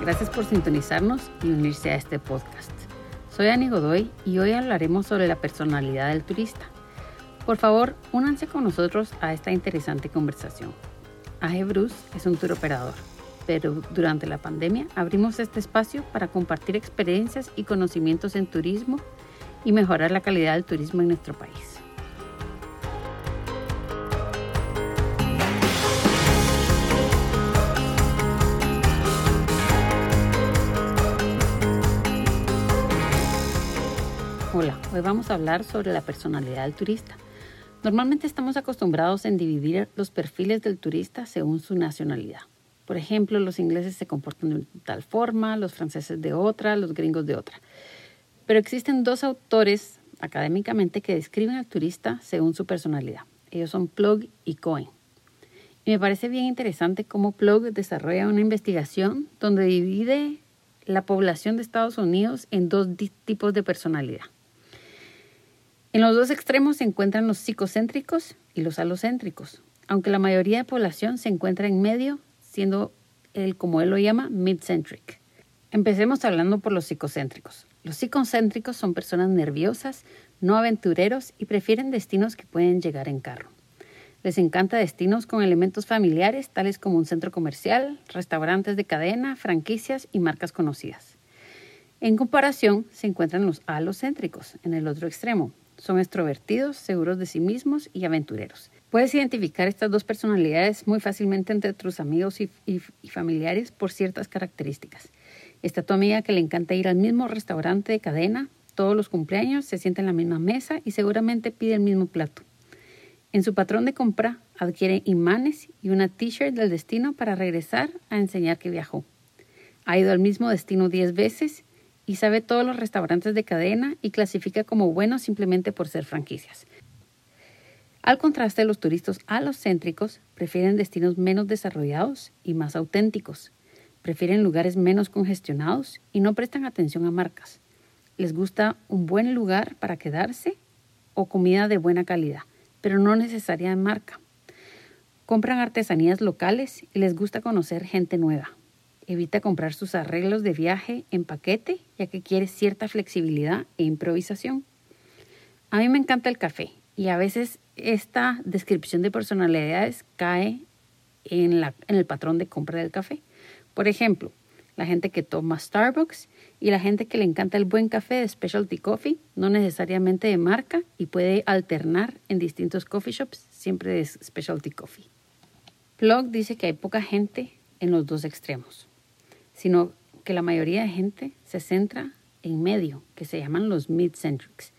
Gracias por sintonizarnos y unirse a este podcast. Soy Ani Godoy y hoy hablaremos sobre la personalidad del turista. Por favor, únanse con nosotros a esta interesante conversación. AG Bruce es un tour operador, pero durante la pandemia abrimos este espacio para compartir experiencias y conocimientos en turismo y mejorar la calidad del turismo en nuestro país. Hoy vamos a hablar sobre la personalidad del turista. Normalmente estamos acostumbrados en dividir los perfiles del turista según su nacionalidad. Por ejemplo, los ingleses se comportan de tal forma, los franceses de otra, los gringos de otra. Pero existen dos autores académicamente que describen al turista según su personalidad. Ellos son Plug y Cohen. Y me parece bien interesante cómo Plug desarrolla una investigación donde divide la población de Estados Unidos en dos tipos de personalidad. En los dos extremos se encuentran los psicocéntricos y los alocéntricos, aunque la mayoría de población se encuentra en medio, siendo el, como él lo llama, mid-centric. Empecemos hablando por los psicocéntricos. Los psicocéntricos son personas nerviosas, no aventureros y prefieren destinos que pueden llegar en carro. Les encanta destinos con elementos familiares, tales como un centro comercial, restaurantes de cadena, franquicias y marcas conocidas. En comparación, se encuentran los alocéntricos, en el otro extremo, son extrovertidos, seguros de sí mismos y aventureros. Puedes identificar estas dos personalidades muy fácilmente entre tus amigos y, familiares por ciertas características. Está tu amiga que le encanta ir al mismo restaurante de cadena, todos los cumpleaños, se sienta en la misma mesa y seguramente pide el mismo plato. En su patrón de compra adquiere imanes y una t-shirt del destino para regresar a enseñar que viajó. Ha ido al mismo destino 10 veces y sabe todos los restaurantes de cadena y clasifica como buenos simplemente por ser franquicias. Al contraste, los turistas alocéntricos prefieren destinos menos desarrollados y más auténticos. Prefieren lugares menos congestionados y no prestan atención a marcas. Les gusta un buen lugar para quedarse o comida de buena calidad, pero no necesaria de marca. Compran artesanías locales y les gusta conocer gente nueva. Evita comprar sus arreglos de viaje en paquete, ya que quiere cierta flexibilidad e improvisación. A mí me encanta el café y a veces esta descripción de personalidades cae en, el patrón de compra del café. Por ejemplo, la gente que toma Starbucks y la gente que le encanta el buen café de specialty coffee, no necesariamente de marca, y puede alternar en distintos coffee shops, siempre de specialty coffee. Plug dice que hay poca gente en los dos extremos sino que la mayoría de gente se centra en medio, que se llaman los mid-centrics.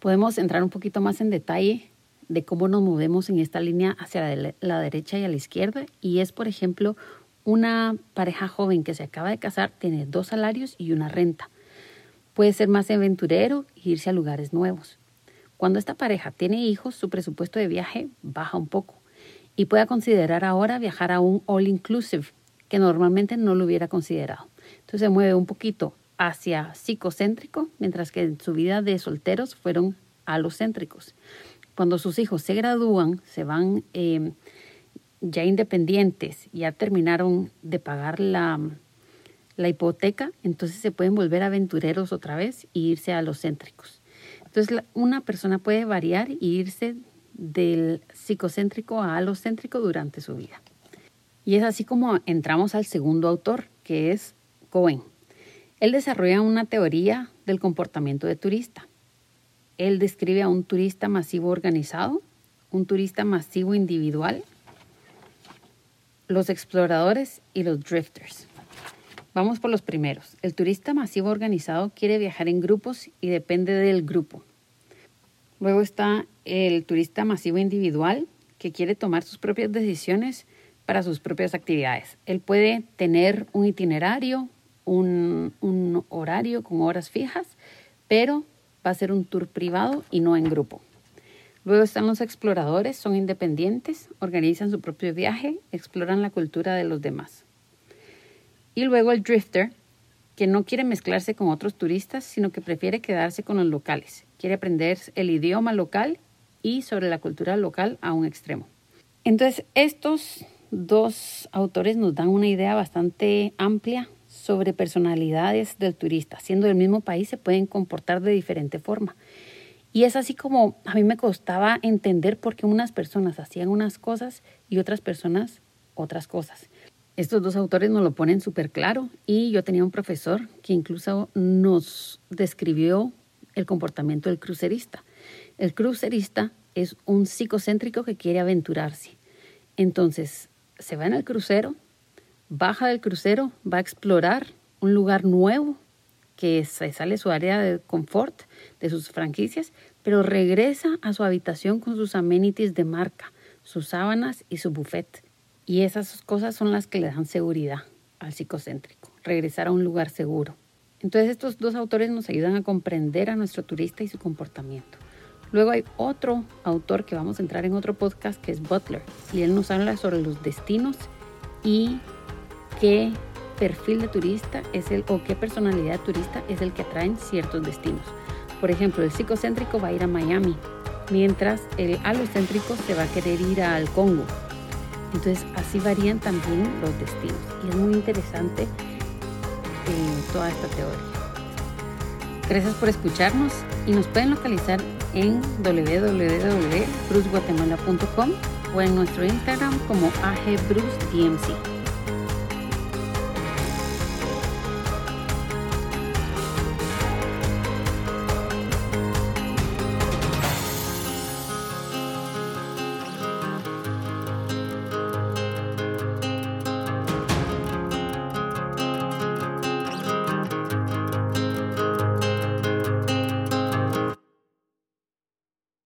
Podemos entrar un poquito más en detalle de cómo nos movemos en esta línea hacia la derecha y a la izquierda, y es, por ejemplo, una pareja joven que se acaba de casar, tiene dos salarios y una renta. Puede ser más aventurero e irse a lugares nuevos. Cuando esta pareja tiene hijos, su presupuesto de viaje baja un poco y puede considerar ahora viajar a un all inclusive, que normalmente no lo hubiera considerado. Entonces se mueve un poquito hacia psicocéntrico, mientras que en su vida de solteros fueron alocéntricos. Cuando sus hijos se gradúan, se van eh, ya independientes, ya terminaron de pagar la, la hipoteca, entonces se pueden volver aventureros otra vez e irse a los céntricos. Entonces una persona puede variar e irse del psicocéntrico a alocéntrico durante su vida. Y es así como entramos al segundo autor, que es Cohen. Él desarrolla una teoría del comportamiento de turista. Él describe a un turista masivo organizado, un turista masivo individual, los exploradores y los drifters. Vamos por los primeros. El turista masivo organizado quiere viajar en grupos y depende del grupo. Luego está el turista masivo individual que quiere tomar sus propias decisiones para sus propias actividades. Él puede tener un itinerario, un, horario con horas fijas, pero va a ser un tour privado y no en grupo. Luego están los exploradores, son independientes, organizan su propio viaje, exploran la cultura de los demás. Y luego el drifter, que no quiere mezclarse con otros turistas, sino que prefiere quedarse con los locales. Quiere aprender el idioma local y sobre la cultura local a un extremo. Entonces, estos dos autores nos dan una idea bastante amplia sobre personalidades del turista. Siendo del mismo país se pueden comportar de diferente forma. Y es así como a mí me costaba entender por qué unas personas hacían unas cosas y otras personas otras cosas. Estos dos autores nos lo ponen súper claro y yo tenía un profesor que incluso nos describió el comportamiento del crucerista. El crucerista es un psicocéntrico que quiere aventurarse. Entonces, se va en el crucero, baja del crucero, va a explorar un lugar nuevo que se sale su área de confort, de sus franquicias, pero regresa a su habitación con sus amenities de marca, sus sábanas y su buffet. Y esas cosas son las que le dan seguridad al psicocéntrico, regresar a un lugar seguro. Entonces estos dos autores nos ayudan a comprender a nuestro turista y su comportamiento. Luego hay otro autor que vamos a entrar en otro podcast que es Butler y él nos habla sobre los destinos y qué perfil de turista es el o qué personalidad turista es el que atraen ciertos destinos. Por ejemplo, el psicocéntrico va a ir a Miami, mientras el alocéntrico se va a querer ir al Congo entonces así varían también los destinos y es muy interesante eh, toda esta teoría. Gracias por escucharnos y nos pueden localizar en www.brusguatemala.com o en nuestro Instagram como agbrucedmc.